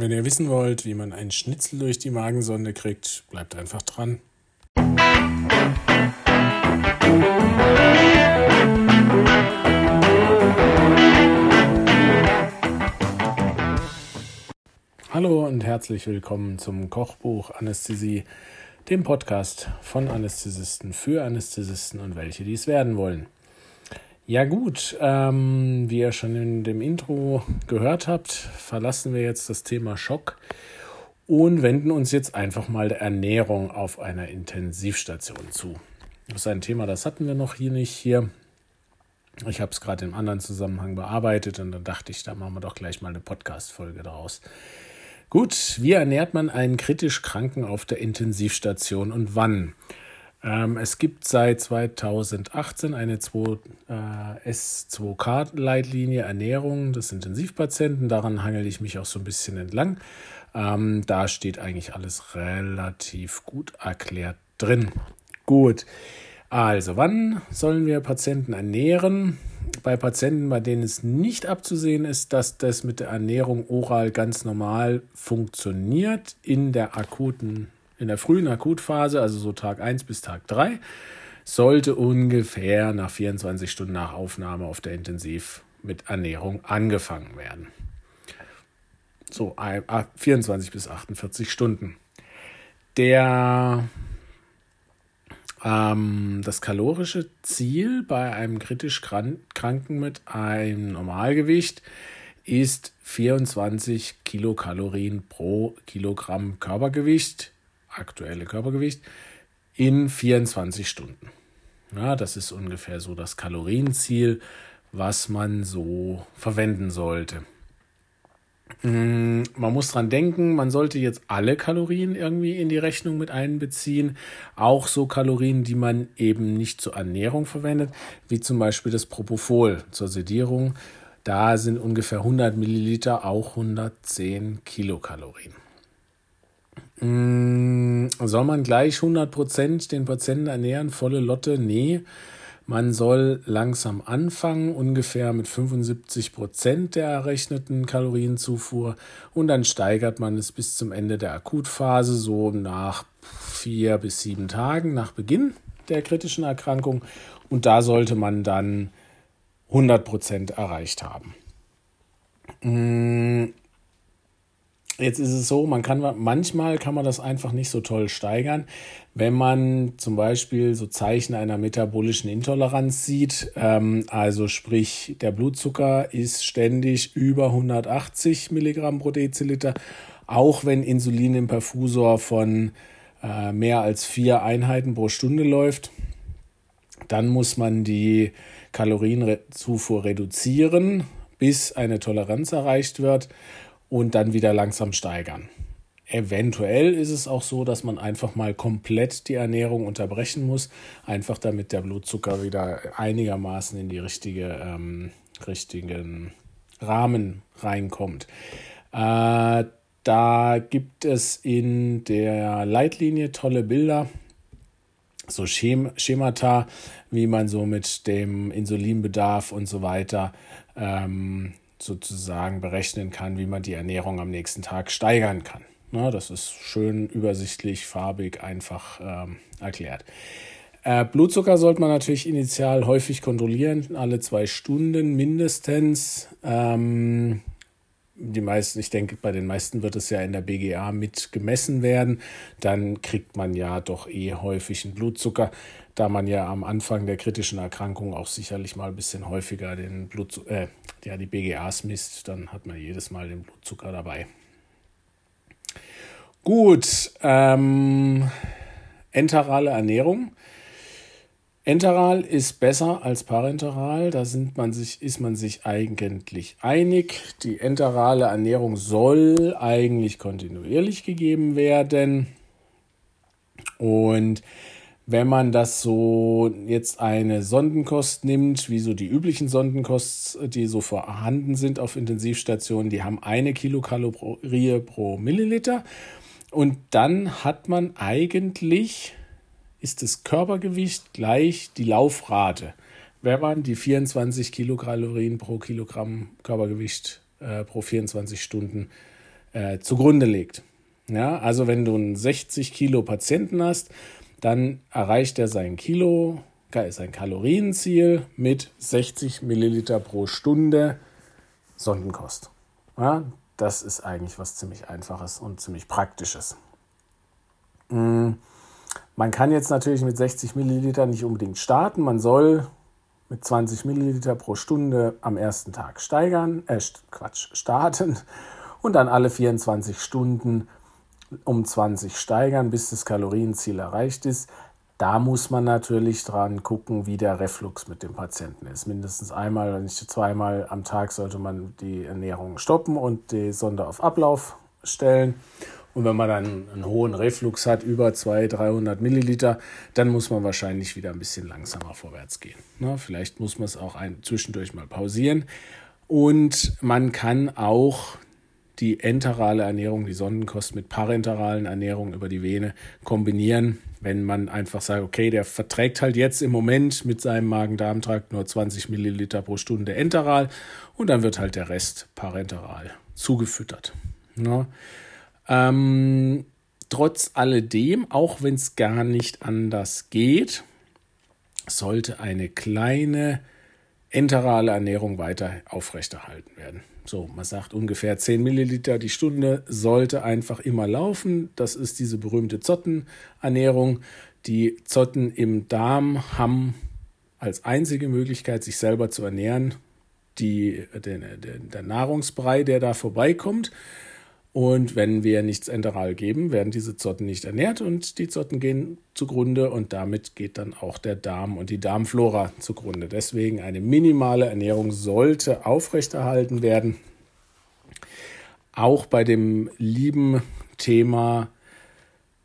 Wenn ihr wissen wollt, wie man einen Schnitzel durch die Magensonde kriegt, bleibt einfach dran. Hallo und herzlich willkommen zum Kochbuch Anästhesie, dem Podcast von Anästhesisten für Anästhesisten und welche dies werden wollen. Ja gut, ähm, wie ihr schon in dem Intro gehört habt, verlassen wir jetzt das Thema Schock und wenden uns jetzt einfach mal der Ernährung auf einer Intensivstation zu. Das ist ein Thema, das hatten wir noch hier nicht hier. Ich habe es gerade im anderen Zusammenhang bearbeitet und dann dachte ich, da machen wir doch gleich mal eine Podcast-Folge daraus. Gut, wie ernährt man einen kritisch Kranken auf der Intensivstation und wann? Ähm, es gibt seit 2018 eine 2, äh, S2K-Leitlinie Ernährung des Intensivpatienten. Daran hangel ich mich auch so ein bisschen entlang. Ähm, da steht eigentlich alles relativ gut erklärt drin. Gut. Also, wann sollen wir Patienten ernähren? Bei Patienten, bei denen es nicht abzusehen ist, dass das mit der Ernährung oral ganz normal funktioniert in der akuten in der frühen Akutphase, also so Tag 1 bis Tag 3, sollte ungefähr nach 24 Stunden nach Aufnahme auf der Intensiv mit Ernährung angefangen werden. So 24 bis 48 Stunden. Der, ähm, das kalorische Ziel bei einem kritisch Kranken mit einem Normalgewicht ist 24 Kilokalorien pro Kilogramm Körpergewicht aktuelle Körpergewicht in 24 Stunden. Ja, das ist ungefähr so das Kalorienziel, was man so verwenden sollte. Mm, man muss dran denken, man sollte jetzt alle Kalorien irgendwie in die Rechnung mit einbeziehen. Auch so Kalorien, die man eben nicht zur Ernährung verwendet, wie zum Beispiel das Propofol zur Sedierung. Da sind ungefähr 100 Milliliter auch 110 Kilokalorien. Mm, soll man gleich 100% den Patienten ernähren, volle Lotte? Nee. Man soll langsam anfangen, ungefähr mit 75% der errechneten Kalorienzufuhr und dann steigert man es bis zum Ende der Akutphase, so nach vier bis sieben Tagen nach Beginn der kritischen Erkrankung und da sollte man dann 100% erreicht haben. Jetzt ist es so, man kann manchmal kann man das einfach nicht so toll steigern, wenn man zum Beispiel so Zeichen einer metabolischen Intoleranz sieht. Ähm, also sprich, der Blutzucker ist ständig über 180 Milligramm pro Deziliter, auch wenn Insulin im Perfusor von äh, mehr als vier Einheiten pro Stunde läuft. Dann muss man die Kalorienzufuhr reduzieren, bis eine Toleranz erreicht wird und dann wieder langsam steigern. Eventuell ist es auch so, dass man einfach mal komplett die Ernährung unterbrechen muss, einfach damit der Blutzucker wieder einigermaßen in die richtige, ähm, richtigen Rahmen reinkommt. Äh, da gibt es in der Leitlinie tolle Bilder, so Schem Schemata, wie man so mit dem Insulinbedarf und so weiter ähm, sozusagen berechnen kann, wie man die Ernährung am nächsten Tag steigern kann. Na, das ist schön übersichtlich, farbig, einfach ähm, erklärt. Äh, Blutzucker sollte man natürlich initial häufig kontrollieren, alle zwei Stunden mindestens. Ähm, die meisten, ich denke, bei den meisten wird es ja in der BGA mit gemessen werden. Dann kriegt man ja doch eh häufig einen Blutzucker, da man ja am Anfang der kritischen Erkrankung auch sicherlich mal ein bisschen häufiger den Blutzucker, äh, ja, die BGAs misst, dann hat man jedes Mal den Blutzucker dabei. Gut, ähm, enterale Ernährung. Enteral ist besser als parenteral, da sind man sich, ist man sich eigentlich einig. Die enterale Ernährung soll eigentlich kontinuierlich gegeben werden. Und wenn man das so jetzt eine Sondenkost nimmt, wie so die üblichen Sondenkosts, die so vorhanden sind auf Intensivstationen, die haben eine Kilokalorie pro Milliliter. Und dann hat man eigentlich ist das Körpergewicht gleich die Laufrate. Wenn man die 24 Kilokalorien pro Kilogramm Körpergewicht äh, pro 24 Stunden äh, zugrunde legt. Ja, also wenn du einen 60 Kilo Patienten hast, dann erreicht er sein Kilo, sein Kalorienziel mit 60 Milliliter pro Stunde Sondenkost. Ja, das ist eigentlich was ziemlich Einfaches und ziemlich Praktisches. Mm, man kann jetzt natürlich mit 60 Milliliter nicht unbedingt starten. Man soll mit 20 Milliliter pro Stunde am ersten Tag steigern, äh, Quatsch, starten und dann alle 24 Stunden um 20 steigern, bis das Kalorienziel erreicht ist. Da muss man natürlich dran gucken, wie der Reflux mit dem Patienten ist. Mindestens einmal, wenn nicht zweimal am Tag sollte man die Ernährung stoppen und die Sonde auf Ablauf stellen. Und wenn man dann einen hohen Reflux hat, über 200, 300 Milliliter, dann muss man wahrscheinlich wieder ein bisschen langsamer vorwärts gehen. Ne? Vielleicht muss man es auch ein, zwischendurch mal pausieren. Und man kann auch die enterale Ernährung, die Sondenkost mit parenteralen Ernährung über die Vene kombinieren, wenn man einfach sagt, okay, der verträgt halt jetzt im Moment mit seinem Magen-Darm-Trakt nur 20 Milliliter pro Stunde enteral und dann wird halt der Rest parenteral zugefüttert. Ja. Ähm, trotz alledem, auch wenn es gar nicht anders geht, sollte eine kleine enterale Ernährung weiter aufrechterhalten werden. So, man sagt ungefähr 10 Milliliter die Stunde sollte einfach immer laufen. Das ist diese berühmte Zottenernährung. Die Zotten im Darm haben als einzige Möglichkeit, sich selber zu ernähren, die, der, der, der Nahrungsbrei, der da vorbeikommt. Und wenn wir nichts enteral geben, werden diese Zotten nicht ernährt und die Zotten gehen zugrunde und damit geht dann auch der Darm und die Darmflora zugrunde. Deswegen eine minimale Ernährung sollte aufrechterhalten werden. Auch bei dem lieben Thema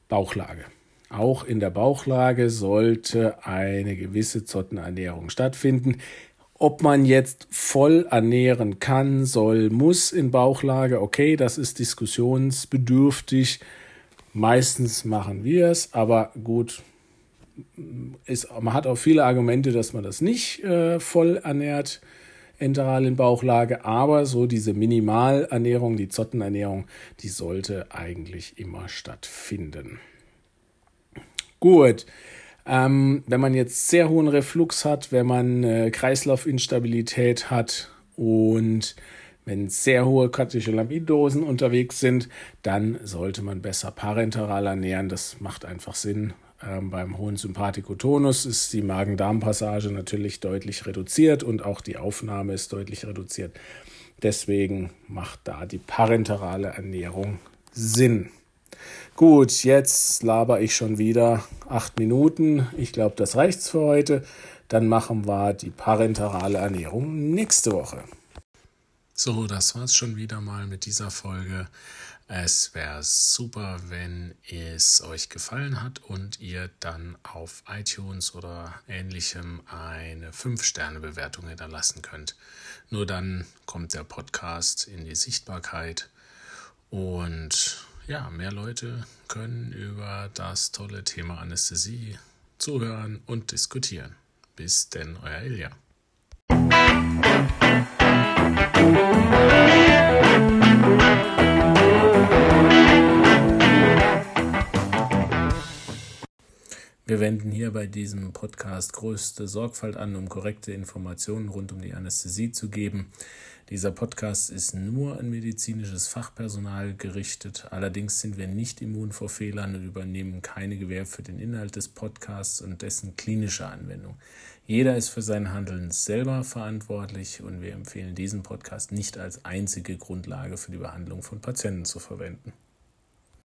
Bauchlage. Auch in der Bauchlage sollte eine gewisse Zottenernährung stattfinden. Ob man jetzt voll ernähren kann, soll, muss in Bauchlage, okay, das ist diskussionsbedürftig. Meistens machen wir es, aber gut, ist, man hat auch viele Argumente, dass man das nicht äh, voll ernährt, enteral in Bauchlage, aber so diese Minimalernährung, die Zottenernährung, die sollte eigentlich immer stattfinden. Gut, ähm, wenn man jetzt sehr hohen Reflux hat, wenn man äh, Kreislaufinstabilität hat und wenn sehr hohe Katecholamidosen unterwegs sind, dann sollte man besser parenteral ernähren. Das macht einfach Sinn. Ähm, beim hohen Sympathikotonus ist die Magen-Darm-Passage natürlich deutlich reduziert und auch die Aufnahme ist deutlich reduziert. Deswegen macht da die parenterale Ernährung Sinn. Gut, jetzt laber ich schon wieder acht Minuten. Ich glaube, das reicht's für heute. Dann machen wir die parenterale Ernährung nächste Woche. So, das war's schon wieder mal mit dieser Folge. Es wäre super, wenn es euch gefallen hat und ihr dann auf iTunes oder ähnlichem eine 5-Sterne-Bewertung hinterlassen könnt. Nur dann kommt der Podcast in die Sichtbarkeit und ja, mehr Leute können über das tolle Thema Anästhesie zuhören und diskutieren. Bis denn, euer Ilja. Wir wenden hier bei diesem Podcast größte Sorgfalt an, um korrekte Informationen rund um die Anästhesie zu geben. Dieser Podcast ist nur an medizinisches Fachpersonal gerichtet. Allerdings sind wir nicht immun vor Fehlern und übernehmen keine Gewähr für den Inhalt des Podcasts und dessen klinische Anwendung. Jeder ist für sein Handeln selber verantwortlich und wir empfehlen diesen Podcast nicht als einzige Grundlage für die Behandlung von Patienten zu verwenden.